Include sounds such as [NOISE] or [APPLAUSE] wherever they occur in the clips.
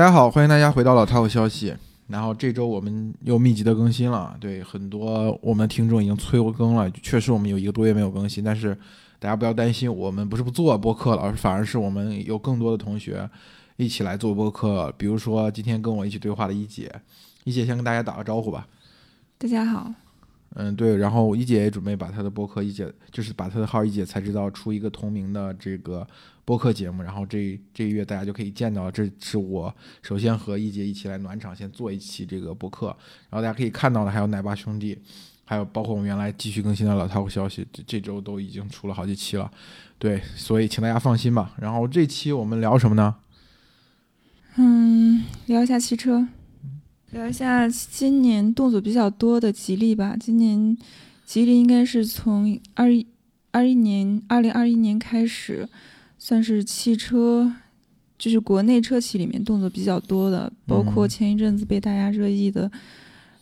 大家好，欢迎大家回到老套消息。然后这周我们又密集的更新了，对很多我们听众已经催更了。确实我们有一个多月没有更新，但是大家不要担心，我们不是不做播客了，而反而是我们有更多的同学一起来做播客。比如说今天跟我一起对话的一姐，一姐先跟大家打个招呼吧。大家好。嗯，对，然后一姐也准备把她的播客一姐，就是把她的号一姐才知道出一个同名的这个播客节目，然后这这一月大家就可以见到，这是我首先和一姐一起来暖场，先做一期这个播客，然后大家可以看到的还有奶爸兄弟，还有包括我们原来继续更新的老套消息，这这周都已经出了好几期了，对，所以请大家放心吧。然后这期我们聊什么呢？嗯，聊一下汽车。聊一下今年动作比较多的吉利吧。今年吉利应该是从二一二一年二零二一年开始，算是汽车就是国内车企里面动作比较多的。包括前一阵子被大家热议的，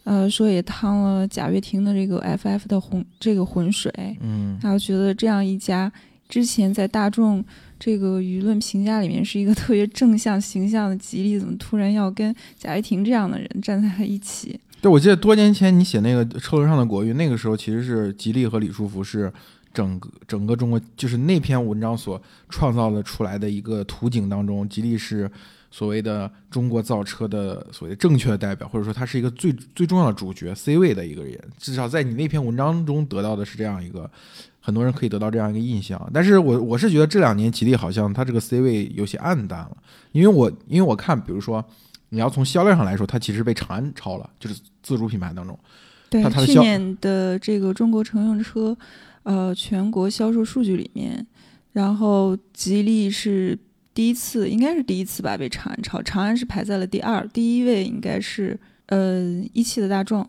呃，说也趟了贾跃亭的这个 FF 的浑这个浑水。嗯，然后觉得这样一家之前在大众。这个舆论评价里面是一个特别正向形象的吉利，怎么突然要跟贾跃亭这样的人站在了一起？对，我记得多年前你写那个车轮上的国誉，那个时候其实是吉利和李书福是整个整个中国，就是那篇文章所创造的出来的一个图景当中，吉利是所谓的中国造车的所谓正确的代表，或者说他是一个最最重要的主角 C 位的一个人，至少在你那篇文章中得到的是这样一个。很多人可以得到这样一个印象，但是我我是觉得这两年吉利好像它这个 C 位有些暗淡了，因为我因为我看，比如说你要从销量上来说，它其实被长安超了，就是自主品牌当中。对，去年的这个中国乘用车，呃，全国销售数据里面，然后吉利是第一次，应该是第一次吧，被长安超，长安是排在了第二，第一位应该是呃一汽的大众。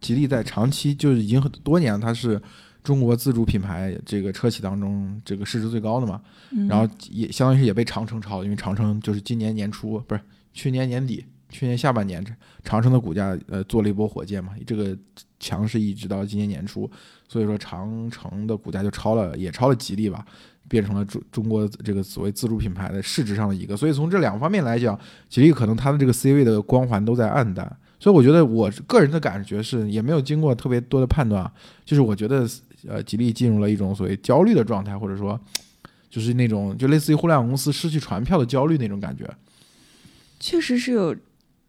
吉利在长期就是已经很多年，它是。中国自主品牌这个车企当中，这个市值最高的嘛，然后也相当于是也被长城超了，因为长城就是今年年初不是去年年底，去年下半年，长城的股价呃做了一波火箭嘛，这个强势一直到今年年初，所以说长城的股价就超了，也超了吉利吧，变成了中中国这个所谓自主品牌的市值上的一个，所以从这两方面来讲，吉利可能它的这个 C 位的光环都在暗淡，所以我觉得我个人的感觉是也没有经过特别多的判断，就是我觉得。呃，吉利进入了一种所谓焦虑的状态，或者说，就是那种就类似于互联网公司失去传票的焦虑那种感觉。确实是有，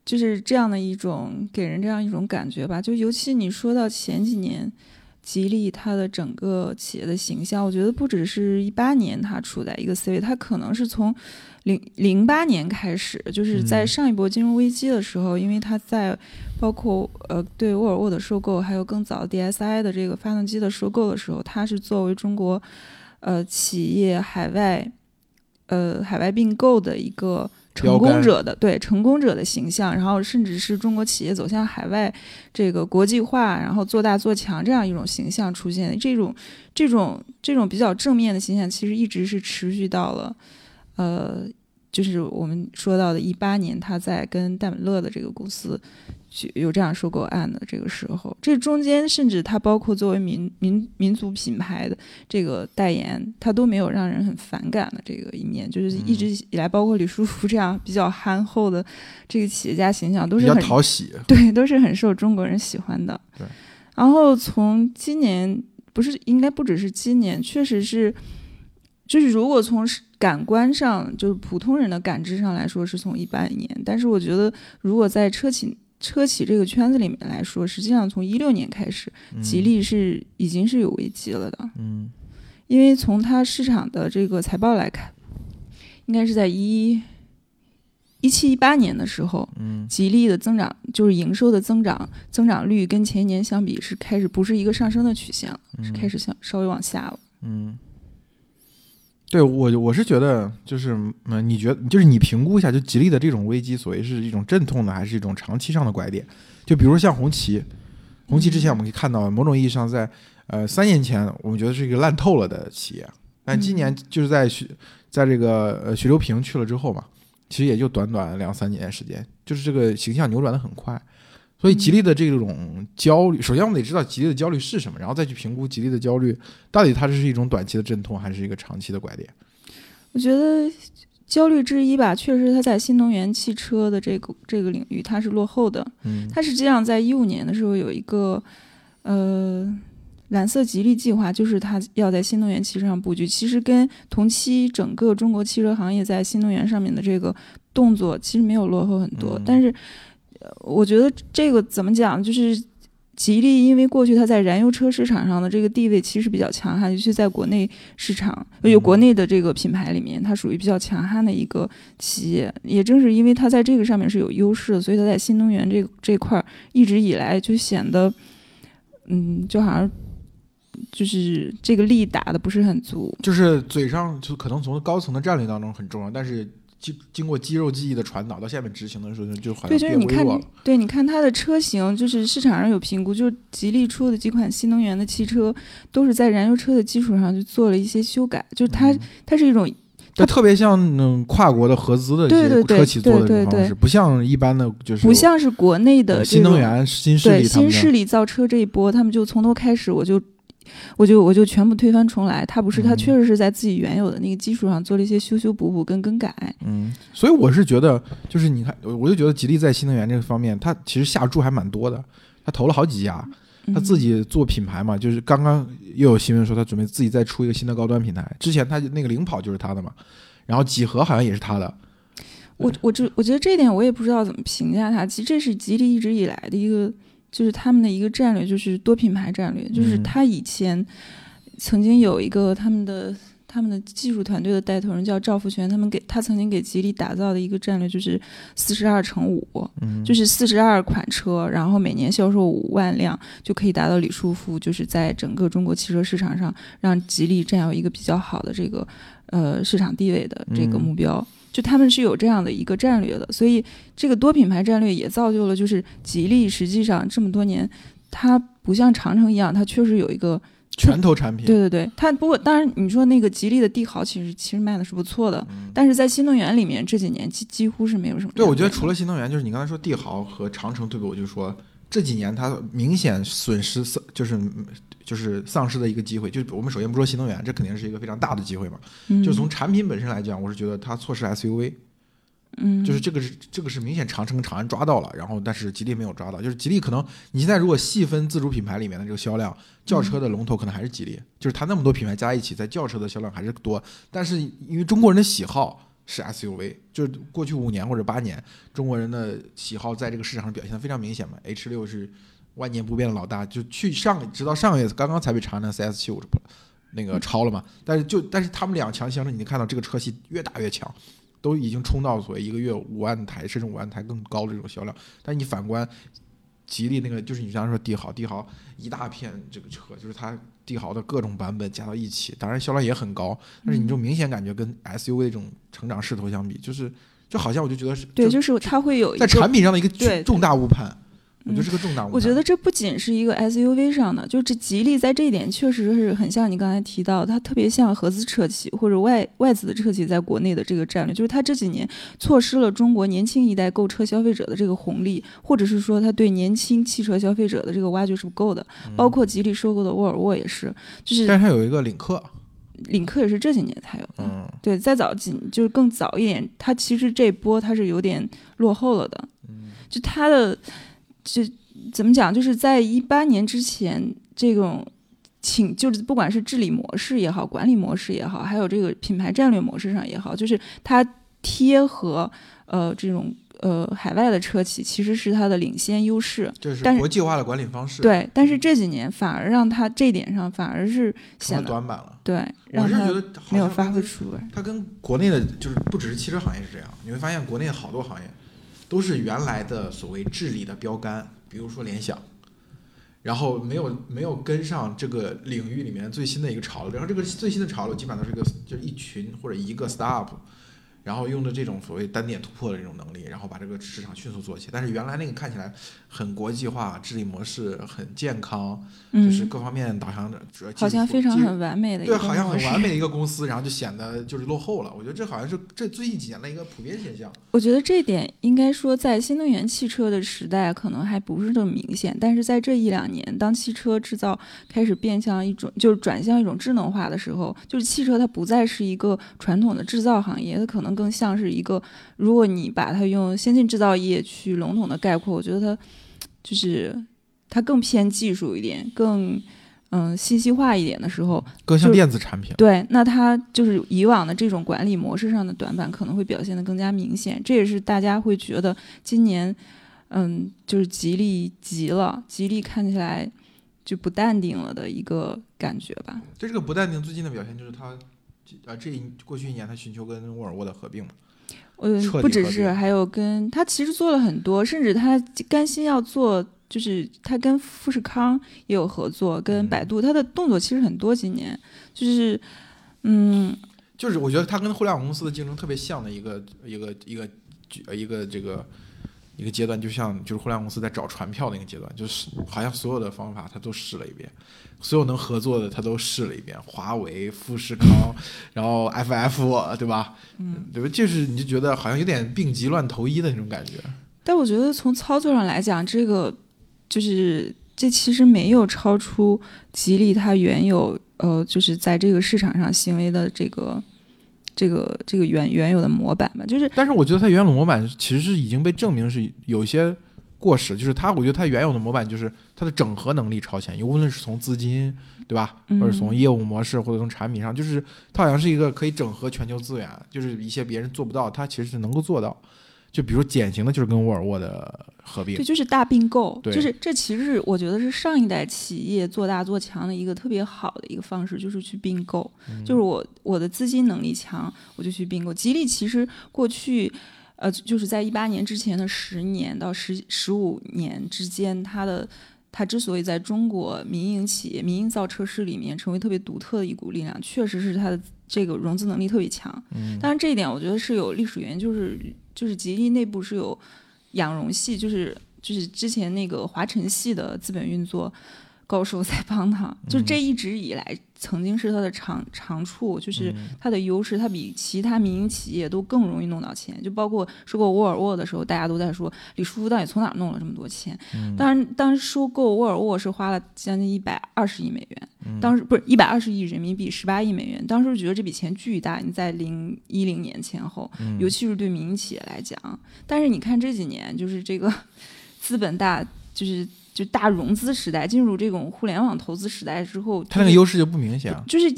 就是这样的一种给人这样一种感觉吧。就尤其你说到前几年，吉利它的整个企业的形象，我觉得不只是一八年它处在一个 C 位，它可能是从零零八年开始，就是在上一波金融危机的时候，因为它在。包括呃对沃尔沃的收购，还有更早 DSI 的这个发动机的收购的时候，它是作为中国呃企业海外呃海外并购的一个成功者的对成功者的形象，然后甚至是中国企业走向海外这个国际化，然后做大做强这样一种形象出现，这种这种这种比较正面的形象，其实一直是持续到了呃就是我们说到的一八年，他在跟戴姆勒的这个公司。有这样收购案的这个时候，这中间甚至它包括作为民民民族品牌的这个代言，它都没有让人很反感的这个一面，就是一直以来，包括李书福这样比较憨厚的这个企业家形象，都是很讨喜，对，都是很受中国人喜欢的。对。然后从今年，不是应该不只是今年，确实是，就是如果从感官上，就是普通人的感知上来说，是从一八年，但是我觉得如果在车企。车企这个圈子里面来说，实际上从一六年开始，吉利是已经是有危机了的。嗯，因为从它市场的这个财报来看，应该是在一一七一八年的时候，嗯，吉利的增长就是营收的增长增长率跟前一年相比是开始不是一个上升的曲线了，是开始向稍微往下了。嗯。对我，我是觉得，就是，嗯，你觉得，就是你评估一下，就吉利的这种危机，所谓是一种阵痛呢，还是一种长期上的拐点？就比如像红旗，红旗之前我们可以看到，某种意义上在，呃，三年前我们觉得是一个烂透了的企业，但今年就是在徐，在这个呃徐留平去了之后嘛，其实也就短短两三年时间，就是这个形象扭转的很快。所以吉利的这种焦虑，首先我们得知道吉利的焦虑是什么，然后再去评估吉利的焦虑到底它这是一种短期的阵痛，还是一个长期的拐点。我觉得焦虑之一吧，确实它在新能源汽车的这个这个领域它是落后的。嗯，它实际上在一五年的时候有一个呃蓝色吉利计划，就是它要在新能源汽车上布局。其实跟同期整个中国汽车行业在新能源上面的这个动作其实没有落后很多，嗯但是呃我觉得这个怎么讲，就是。吉利因为过去它在燃油车市场上的这个地位其实比较强悍，尤其在国内市场，有国内的这个品牌里面，它属于比较强悍的一个企业。也正是因为它在这个上面是有优势的，所以它在新能源这这块儿一直以来就显得，嗯，就好像就是这个力打的不是很足。就是嘴上就可能从高层的战略当中很重要，但是经经过肌肉记忆的传导到下面执行的时候，就好像对，就是你看对，你看它的车型，就是市场上有评估，就是吉利出的几款新能源的汽车，都是在燃油车的基础上去做了一些修改，就是它、嗯。它是一种它特别像嗯跨国的合资的一些车企做的方式，不像一般的就是不像是国内的新能源新势力造车这一波，他们就从头开始，我就我就我就全部推翻重来。他不是，他嗯确实是在自己原有的那个基础上做了一些修修补补跟更改。嗯，所以我是觉得，就是你看，我我就觉得吉利在新能源这个方面，它其实下注还蛮多的，他投了好几家，他自己己做品牌嘛，就是刚刚又有新闻说他准备自己再出一个新的高端品牌，之前他那个领跑就是他的嘛，然后几何好像也是他的，我我这我觉得这一点我也不知道怎么评价他。其实这是吉利一直以来的一个，就是他们的一个战略，就是多品牌战略。就是嗯他以前曾经有一个他们的他们的技术团队的带头人叫赵福全，他们给他曾经给吉利打造的一个战略就是四十二乘五，嗯，就是四十二款车，然后每年销售五万辆，就可以达到李书福就是在整个中国汽车市场上让吉利占有一个比较好的这个呃市场地位的这个嗯目标。就他们是有这样的一个战略的，所以这个多品牌战略也造就了，就是吉利实际上这么多年，它不像长城一样，它确实有一个拳头产品，对对对，它不过当然你说那个吉利的帝豪其实其实卖的是不错的，嗯但是在新能源里面这几年几几乎是没有什么对，我觉得除了新能源，就是你刚才说帝豪和长城对比，我就说这几年它明显损失丧，就是就是丧失的一个机会。就是我们首先不说新能源，这肯定是一个非常大的机会嘛。嗯就从产品本身来讲，我是觉得它错失 SUV，嗯就是这个是这个是明显长城长安抓到了，然后但是吉利没有抓到。就是吉利可能你现在如果细分自主品牌里面的这个销量，轿车的龙头可能还是吉利，就是它那么多品牌加一起，在轿车的销量还是多。但是因为中国人的喜好是 SUV，就是过去五年或者八年，中国人的喜好在这个市场上表现的非常明显嘛。H 六是万年不变的老大，就去上直到上个月刚刚才被长安的 CS 七五那个超了嘛。但是就但是他们两强相争，你看到这个车系越打越强。都已经冲到所谓一个月五万台甚至五万台更高的这种销量，但是你反观吉利那个，就是你刚才说帝豪，帝豪一大片这个车，就是它帝豪的各种版本加到一起，当然销量也很高，但是你就明显感觉跟 SUV 这种成长势头相比，就是就好像我就觉得是对，就就是它会有一在产品上的一个对重大误判，我嗯觉得是个重大误判。我觉得这不仅是一个 SUV 上的，就这吉利在这一点确实是很像你刚才提到，它特别像合资车企或者外外资的车企在国内的这个战略，就是它这几年错失了中国年轻一代购车消费者的这个红利，或者是说它对年轻汽车消费者的这个挖掘是不够的。包括吉利收购的沃尔沃也是，就是但是它有一个领克，领克也是这几年才有的。嗯对，再早几就是更早一点，它其实这波它是有点落后了的。嗯就它的就怎么讲，就是在一八年之前，这种请就是不管是治理模式也好，管理模式也好，还有这个品牌战略模式上也好，就是它贴合呃这种呃海外的车企，其实是它的领先优势。就是国际化的管理方式，对，但是这几年反而让它这点上反而是显得短板了。对，我让它没有发挥出来。它跟国内的，就是不只是汽车行业是这样，你会发现国内好多行业都是原来的所谓治理的标杆，比如说联想，然后没有没有跟上这个领域里面最新的一个潮流，然后这个最新的潮流基本上都是一个就是一群或者一个 startup。然后用的这种所谓单点突破的这种能力，然后把这个市场迅速做起。但是原来那个看起来很国际化，治理模式很健康，就是嗯，各方面导向的，主要好像非常很完美的一个对，好像很完美的一个公司，然后就显得就是落后了。我觉得这好像是这最近几年的一个普遍现象。我觉得这点应该说，在新能源汽车的时代，可能还不是那么明显。但是在这一两年，当汽车制造开始变向一种，就是转向一种智能化的时候，就是汽车它不再是一个传统的制造行业，它可能更像是一个，如果你把它用先进制造业去笼统的概括，我觉得它就是它更偏技术一点，更嗯信息化一点的时候，更像电子产品。对，那它就是以往的这种管理模式上的短板可能会表现得更加明显，这也是大家会觉得今年，嗯，就是吉利急了，吉利看起来就不淡定了的一个感觉吧。就这个不淡定，最近的表现就是它，呃，这一过去一年他寻求跟沃尔沃的合并嘛。呃彻，底不只是，还有跟他其实做了很多，甚至他甘心要做，就是他跟富士康也有合作，跟嗯百度，他的动作其实很多。今年就是，嗯，就是我觉得他跟互联网公司的竞争特别像的一个一个一个呃一个这个一个阶段，就像就是互联网公司在找传票的一个阶段，就是好像所有的方法他都试了一遍，所有能合作的他都试了一遍，华为、富士康，然后 FF 对吧？嗯，对吧？就是你就觉得好像有点病急乱投医的那种感觉。但我觉得从操作上来讲，这个就是这其实没有超出吉利它原有呃，就是在这个市场上行为的这个这个这个原原有的模板嘛，就是但是我觉得它原有的模板其实是已经被证明是有一些过时，就是它，我觉得它原有的模板就是它的整合能力超前，无论是从资金，对吧，嗯或者从业务模式，或者从产品上，就是它好像是一个可以整合全球资源，就是一些别人做不到，它其实是能够做到。就比如典型的就是跟沃尔沃的合并对，，就是大并购，就是这其实是我觉得是上一代企业做大做强的一个特别好的一个方式，就是去并购。嗯就是我我的资金能力强，我就去并购。吉利其实过去。呃，就是在一八年之前的十年到十十五年之间，它的它之所以在中国民营企业、民营造车市里面成为特别独特的一股力量，确实是它的这个融资能力特别强。嗯当然这一点我觉得是有历史原因，就是就是吉利内部是有养融系，就是就是之前那个华晨系的资本运作高手在帮他，就这一直以来曾经是它的长长处，就是它的优势，它比其他民营企业都更容易弄到钱。就包括收购沃尔沃的时候，大家都在说李书福到底从哪儿弄了这么多钱？当然，当时收购沃尔沃是花了将近一百二十亿美元，当时不是一百二十亿人民币，十八亿美元。当时觉得这笔钱巨大，你在零一零年前后，尤其是对民营企业来讲。但是你看这几年，就是这个 [LAUGHS] 资本大，就是就大融资时代，进入这种互联网投资时代之后，它那个优势就不明显啊。就是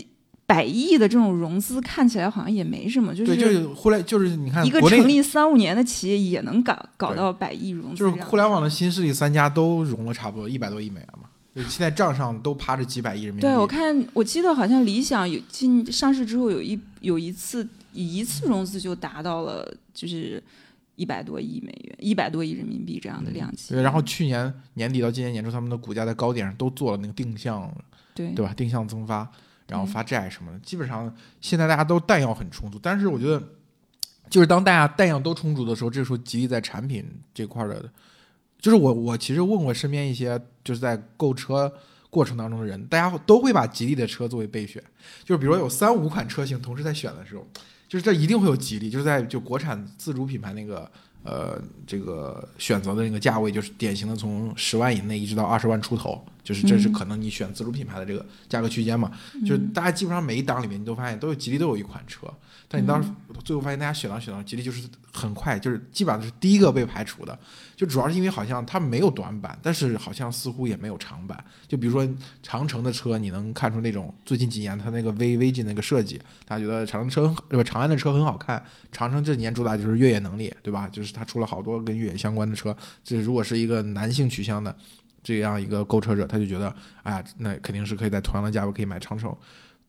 百亿的这种融资看起来好像也没什么，就对，就是互联，就是你看一个成立三五年的企业也能搞搞到百亿融资就，是互联网的新势力三家都融了差不多一百多亿美元嘛，就现在账上都趴着几百亿人民币。对，我看我记得好像理想有进上市之后有一有一次以一次融资就达到了就是一百多亿美元、一百多亿人民币这样的量级。对，然后去年年底到今年年初，他们的股价在高点上都做了那个定向，对对吧？定向增发，然后嗯发债什么的，基本上现在大家都弹药很充足。但是我觉得，就是当大家弹药都充足的时候，这时候吉利在产品这块儿的，就是我我其实问过身边一些就是在购车过程当中的人，大家都会把吉利的车作为备选，就是比如说有三五款车型同时在选的时候，就是这一定会有吉利，就是在就国产自主品牌那个。呃，这个选择的那个价位就是典型的从十万以内一直到二十万出头，就是这是嗯可能你选自主品牌的这个价格区间嘛。就是大家基本上每一档里面，你都发现都有吉利都有一款车，但你当时最后发现大家选到选到吉利就是很快，就是基本上是第一个被排除的，就主要是因为好像它没有短板，但是好像似乎也没有长板。就比如说长城的车，你能看出那种最近几年它那个微微进那个设计，大家觉得长城车对吧？长安的车很好看，长城这几年主打就是越野能力，对吧？就是它出了好多跟越野相关的车，这如果是一个男性取向的。这样一个购车者，他就觉得，哎呀，那肯定是可以在同样的价位可以买长城，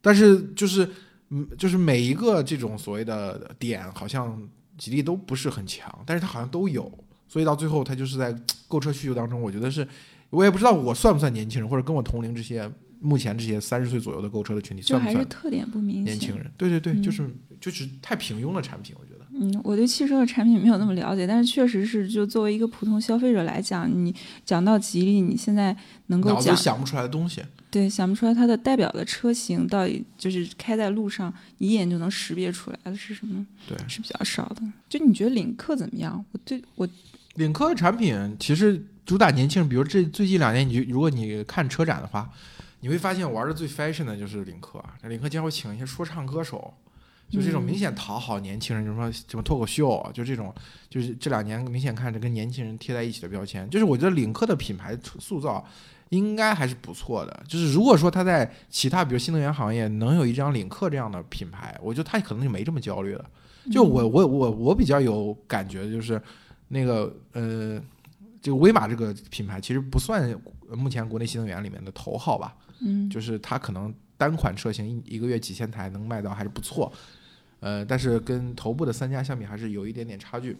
但是就是，嗯，就是每一个这种所谓的点，好像吉利都不是很强，但是它好像都有，所以到最后，它就是在购车需求当中，我觉得是，我也不知道我算不算年轻人，或者跟我同龄这些目前这些三十岁左右的购车的群体算不算特点不明显年轻。人？对对对，嗯就是就是太平庸的产品，我觉得。嗯，我对汽车的产品没有那么了解，但是确实是，就作为一个普通消费者来讲，你讲到吉利，你现在能够讲想不出来的东西，对想不出来它的代表的车型到底就是开在路上一眼就能识别出来的是什么，对是比较少的。就你觉得领克怎么样？我对我领克的产品其实主打年轻人，比如这最近两年，你就如果你看车展的话，你会发现玩的最 fashion 的就是领克啊。领克经常会请一些说唱歌手，就这种明显讨好年轻人，就说什么脱口秀啊，就这种，就是这两年明显看着跟年轻人贴在一起的标签。就是我觉得领克的品牌塑造应该还是不错的。就是如果说他在其他比如新能源行业能有一张领克这样的品牌，我觉得他可能就没这么焦虑了。就我我我我比较有感觉的就是那个呃，这个威马这个品牌其实不算目前国内新能源里面的头号吧。嗯，就是它可能单款车型一一个月几千台能卖到还是不错，呃，但是跟头部的三家相比还是有一点点差距。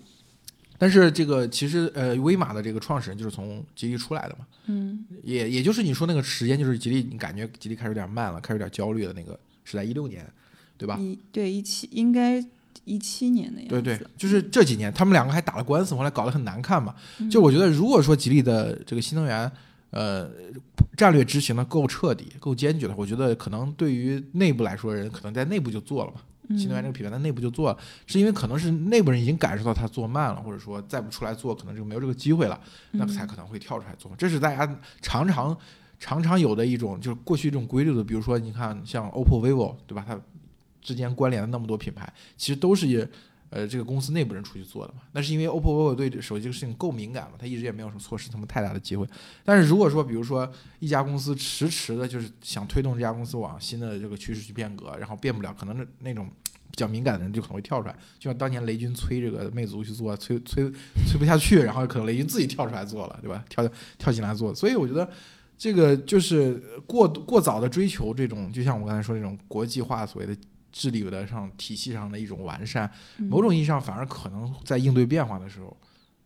但是这个其实呃，威马的这个创始人就是从吉利出来的嘛，嗯，也也就是你说那个时间，就是吉利，你感觉吉利开始有点慢了，开始有点焦虑的那个是在一六年，对吧？一对一七应该一七年的样子。对对，就是这几年他们两个还打了官司，后来搞得很难看嘛。就我觉得，如果说吉利的这个新能源，呃，战略执行的够彻底、够坚决的，我觉得可能对于内部来说，人可能在内部就做了嘛。新能源这个品牌它内部就做了，是因为可能是内部人已经感受到它做慢了，或者说再不出来做，可能就没有这个机会了，那才可能会跳出来做。这是大家常常常常有的一种，就是过去这种规律的。比如说，你看像 OPPO、vivo，对吧？它之间关联的那么多品牌，其实都是。呃，这个公司内部人出去做的嘛，那是因为 OPPO、vivo 对手机这个事情够敏感嘛，他一直也没有什么错失什么太大的机会。但是如果说，比如说一家公司迟迟的，就是想推动这家公司往新的这个趋势去变革，然后变不了，可能那那种比较敏感的人就可能会跳出来，就像当年雷军催这个魅族去做，催催催不下去，然后可能雷军自己跳出来做了，对吧？跳跳进来做。所以我觉得这个就是过过早的追求这种，就像我刚才说这种国际化所谓的。治理的上体系上的一种完善，某种意义上反而可能在应对变化的时候，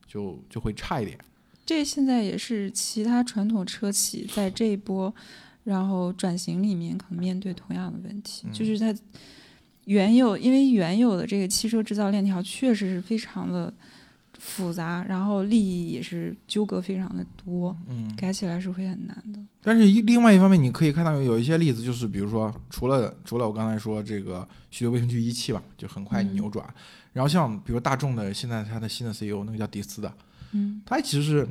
就就会差一点。这现在也是其他传统车企在这一波然后转型里面可能面对同样的问题，就是它原有因为原有的这个汽车制造链条确实是非常的。复杂，然后利益也是纠葛非常的多，嗯，改起来是会很难的。但是另外一方面，你可以看到有一些例子，就是比如说，除了除了我刚才说这个许多卫生区一汽吧，就很快扭转。然后像比如大众的现在它的新的 CEO 那个叫迪斯的，嗯，他其实是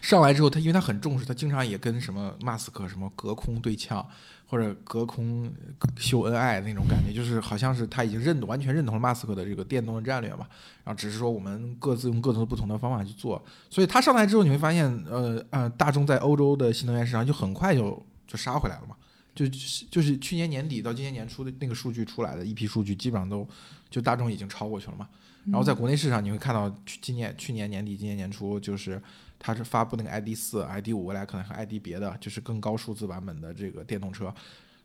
上来之后，他因为他很重视，他经常也跟什么马斯克什么隔空对呛。或者隔空秀恩爱那种感觉，就是好像是他已经认、完全认同了马斯克的这个电动的战略嘛，然后只是说我们各自用各自不同的方法去做。所以他上来之后，你会发现，呃呃，大众在欧洲的新能源市场就很快就就杀回来了嘛，就就是去年年底到今年年初的那个数据出来的一批数据，基本上都就大众已经超过去了嘛。然后在国内市场，你会看到去今年去年年底、今年年初就是。它是发布那个 ID 四、ID 五，未来可能和 ID 别的，就是更高数字版本的这个电动车，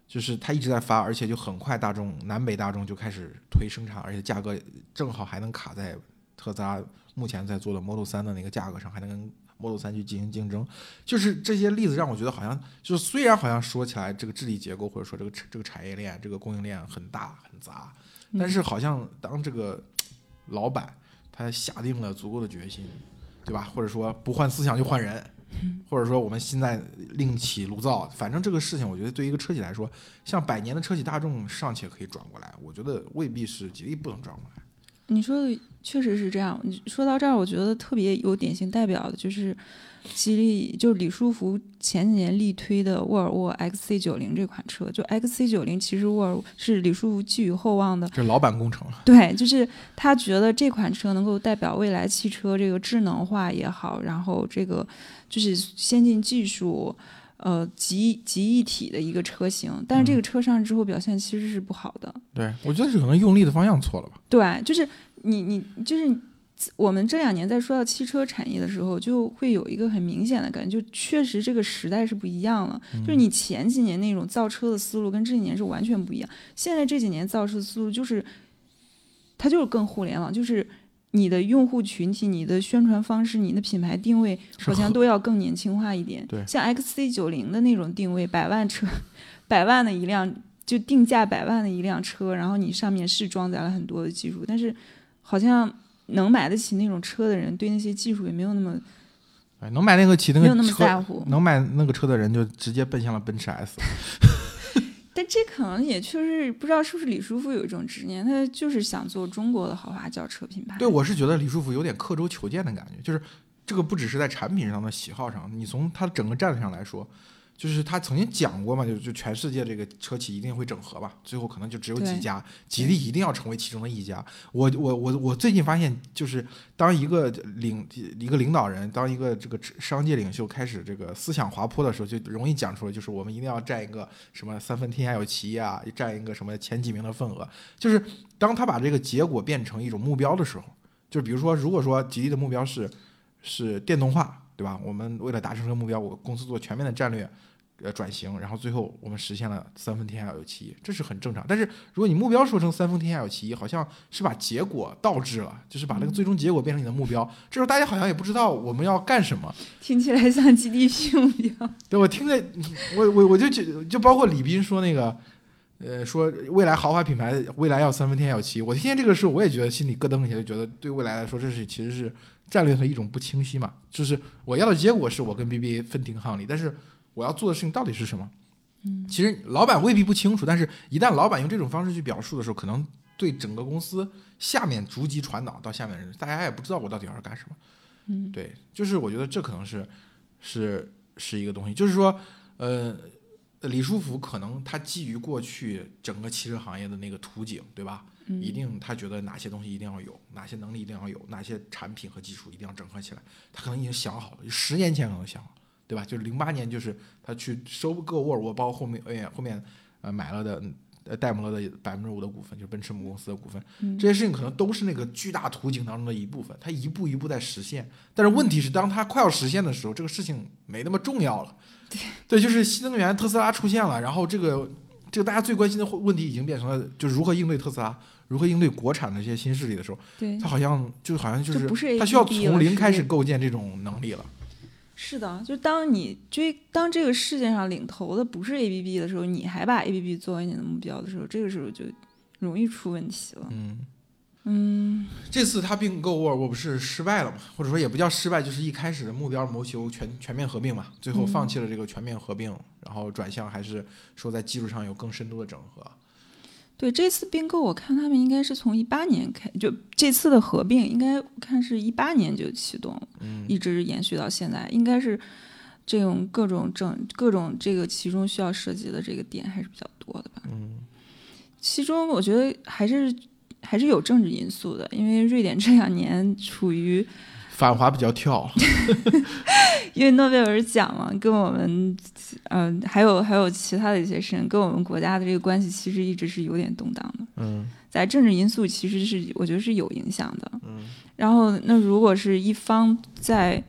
就是它一直在发，而且就很快，大众南北大众就开始推生产，而且价格正好还能卡在特斯拉目前在做的 Model 三的那个价格上，还能跟 Model 三去进行竞争。就是这些例子让我觉得好像，就是虽然好像说起来这个治理结构或者说这个这个产业链、这个供应链很大很杂，但是好像当这个老板他下定了足够的决心。对吧？或者说不换思想就换人，或者说我们现在另起炉灶，反正这个事情，我觉得对于一个车企来说，像百年的车企大众尚且可以转过来，我觉得未必是吉利不能转过来。你说的确实是这样。你说到这儿，我觉得特别有典型代表的就是。吉利就是李书福前几年力推的沃尔沃 XC 九零这款车，就 XC 九零其实沃尔沃是李书福寄予厚望的，这老板工程了。对，就是他觉得这款车能够代表未来汽车这个智能化也好，然后这个就是先进技术，呃集集一体的一个车型。但是这个车上之后表现其实是不好的。对，我觉得是可能用力的方向错了吧。对，就是你你就是。我们这两年在说到汽车产业的时候，就会有一个很明显的感觉，就确实这个时代是不一样了。就是你前几年那种造车的思路跟这几年是完全不一样。现在这几年造车思路就是，它就是更互联网，就是你的用户群体、你的宣传方式、你的品牌定位，好像都要更年轻化一点。对，像 XC 九零的那种定位，百万车，百万的一辆，就定价百万的一辆车，然后你上面是装载了很多的技术，但是好像。能买得起那种车的人，对那些技术也没有那么，哎，能买那个起那个没有那么在乎。能买那个车的人就直接奔向了奔驰 S。[LAUGHS] 这可能也确实不知道是不是李书福有一种执念，他就是想做中国的豪华轿车品牌。对，我是觉得李书福有点刻舟求剑的感觉，就是这个不只是在产品上的喜好上，你从他整个战略上来说，就是他曾经讲过嘛，就就全世界这个车企一定会整合吧，最后可能就只有几家，吉利一定要成为其中的一家。我我我我最近发现，就是当一个领一个领导人，当一个这个商界领袖开始这个思想滑坡的时候，就容易讲出来，就是我们一定要占一个什么三分天下有其一啊，占一个什么前几名的份额。就是当他把这个结果变成一种目标的时候，就比如说，如果说吉利的目标是是电动化，对吧？我们为了达成这个目标，我公司做全面的战略。呃，转型，然后最后我们实现了三分天下有其一，这是很正常。但是如果你目标说成三分天下有其一，好像是把结果倒置了，就是把那个最终结果变成你的目标。这时候大家好像也不知道我们要干什么，听起来像 GDP 目标。对我听着，我我我就就就包括李斌说那个，呃，说未来豪华品牌未来要三分天下有其一，我听见这个事我也觉得心里咯噔一下，就觉得对未来来说这是其实是战略的一种不清晰嘛。就是我要的结果是我跟 BBA 分庭抗礼，但是。我要做的事情到底是什么？嗯，其实老板未必不清楚，但是一旦老板用这种方式去表述的时候，可能对整个公司下面逐级传导到下面人，大家也不知道我到底要干什么。嗯，对，就是我觉得这可能是是是一个东西，就是说，呃，李书福可能他基于过去整个汽车行业的那个图景，对吧？嗯，一定他觉得哪些东西一定要有，哪些能力一定要有，哪些产品和技术一定要整合起来，他可能已经想好了，十年前可能想好。对吧？就是零八年，就是他去收购沃尔沃，包括后面哎后面呃买了的呃戴姆勒的百分之五的股份，就是奔驰母公司的股份。这些事情可能都是那个巨大图景当中的一部分，他一步一步在实现。但是问题是，当他快要实现的时候，这个事情没那么重要了。对对，就是新能源特斯拉出现了，然后这个这个大家最关心的问题已经变成了，就是如何应对特斯拉，如何应对国产的这些新势力的时候，对，他好像就好像就是他需要从零开始构建这种能力了。是的，就当你追当这个世界上领头的不是 A B B 的时候，你还把 A B B 作为你的目标的时候，这个时候就容易出问题了。嗯嗯，这次他并购沃尔沃不是失败了嘛？或者说也不叫失败，就是一开始的目标谋求全全面合并嘛，最后放弃了这个全面合并，然后转向还是说在技术上有更深度的整合。对这次并购，我看他们应该是从一八年开，就这次的合并，应该我看是一八年就启动，嗯，一直延续到现在，应该是这种各种政各种这个其中需要涉及的这个点还是比较多的吧，嗯，其中我觉得还是还是有政治因素的，因为瑞典这两年处于。反华比较跳，[LAUGHS] 因为诺贝尔奖嘛，跟我们，嗯，还有还有其他的一些事情，跟我们国家的这个关系其实一直是有点动荡的。嗯，在政治因素其实是我觉得是有影响的。嗯，然后那如果是一方在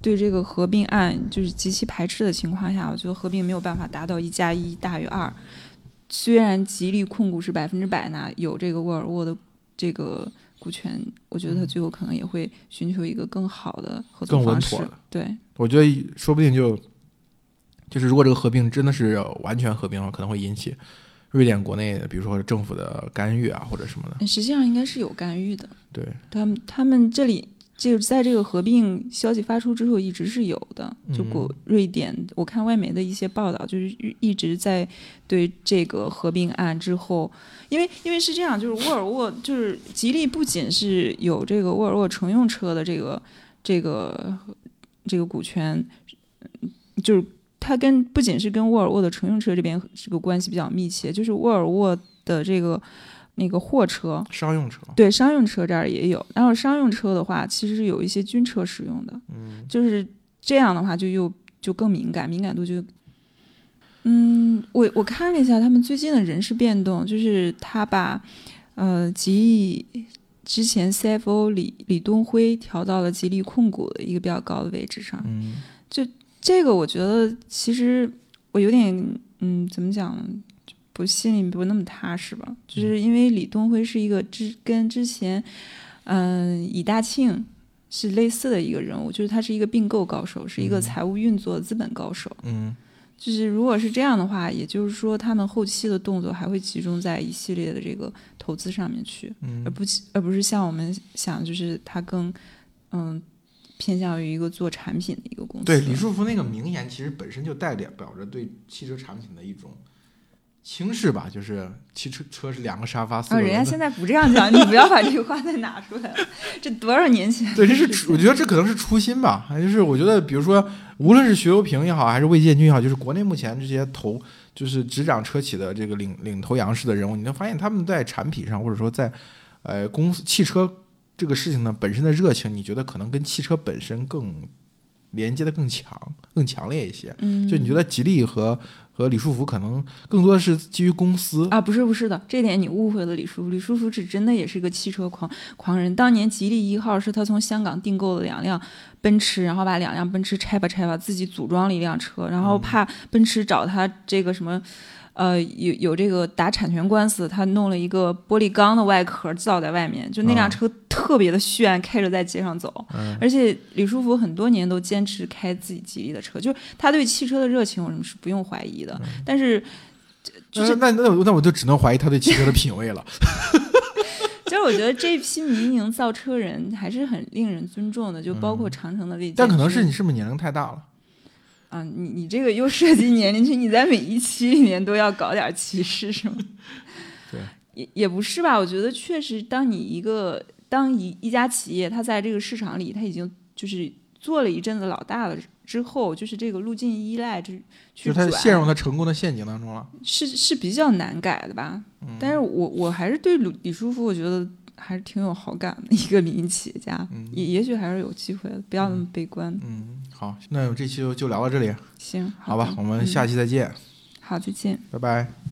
对这个合并案就是极其排斥的情况下，我觉得合并没有办法达到一加一大于二。虽然吉利控股是百分之百拿有这个沃尔沃的这个。股权，我觉得他最后可能也会寻求一个更好的合作方式。对，我觉得说不定就就是如果这个合并真的是完全合并的话，可能会引起瑞典国内的，比如说政府的干预啊，或者什么的。实际上应该是有干预的。对，他们他们这里。就在这个合并消息发出之后，一直是有的。就国瑞典，我看外媒的一些报道，就是一直在对这个合并案之后，因为因为是这样，就是沃尔沃，就是吉利不仅是有这个沃尔沃乘用车的这个这个这个股权，就是它跟不仅是跟沃尔沃的乘用车这边这个关系比较密切，就是沃尔沃的这个。那个货车，商用车，对，商用车这儿也有。然后商用车的话，其实是有一些军车使用的，嗯，就是这样的话，就又就更敏感，敏感度就，嗯，我我看了一下他们最近的人事变动，就是他把，呃，吉利之前 CFO 李李东辉调到了吉利控股的一个比较高的位置上，嗯，就这个我觉得其实我有点，嗯，怎么讲？不心里不那么踏实吧，就是因为李东辉是一个之跟之前，嗯，李大庆是类似的一个人物，就是他是一个并购高手，是一个财务运作资本高手。嗯，就是如果是这样的话，也就是说他们后期的动作还会集中在一系列的这个投资上面去，而不而不是像我们想，就是他更嗯偏向于一个做产品的一个公司。对，李书福那个名言其实本身就代表表着对汽车产品的一种。轻视吧，就是汽车车是两个沙发，四啊。人家现在不这样讲，你不要把这句话再拿出来了，这多少年前？对，这是我觉得这可能是初心吧，还就是我觉得，比如说，无论是徐留平也好，还是魏建军也好，就是国内目前这些头就是执掌车企的这个领领头羊式的人物，你能发现他们在产品上，或者说在呃公司汽车这个事情呢本身的热情，你觉得可能跟汽车本身更连接的更强、更强烈一些。嗯，就你觉得吉利和和李书福可能更多的是基于公司，啊，不是不是的，这点你误会了李书福。李书福是真的也是个汽车狂狂人。当年吉利一号是他从香港订购了两辆奔驰，然后把两辆奔驰拆吧拆吧，自己组装了一辆车，然后怕奔驰找他这个什么。呃，有有这个打产权官司，他弄了一个玻璃钢的外壳罩在外面，就那辆啊车特别的炫，开着在街上走。嗯而且李书福很多年都坚持开自己吉利的车，就是他对汽车的热情，我们是不用怀疑的。但是，就是那那那我那我就只能怀疑他对汽车的品味了。[LAUGHS] 就是我觉得这批民营造车人还是很令人尊重的，就包括长城的魏建军。嗯但可能是你是不是年龄太大了？啊，你你这个又涉及年龄区，你在每一期里面都要搞点歧视是吗？对，也也不是吧，我觉得确实，当你一个当一一家企业，它在这个市场里，它已经就是做了一阵子老大了之后，就是这个路径依赖，就是他转陷入它成功的陷阱当中了。是是比较难改的吧。嗯但是我我还是对李李书福，我觉得还是挺有好感的一个民营企业家，嗯也也许还是有机会的，不要那么悲观。嗯，好，那我这期就就聊到这里，行，好吧，我们下嗯期再见，好，再见。拜拜。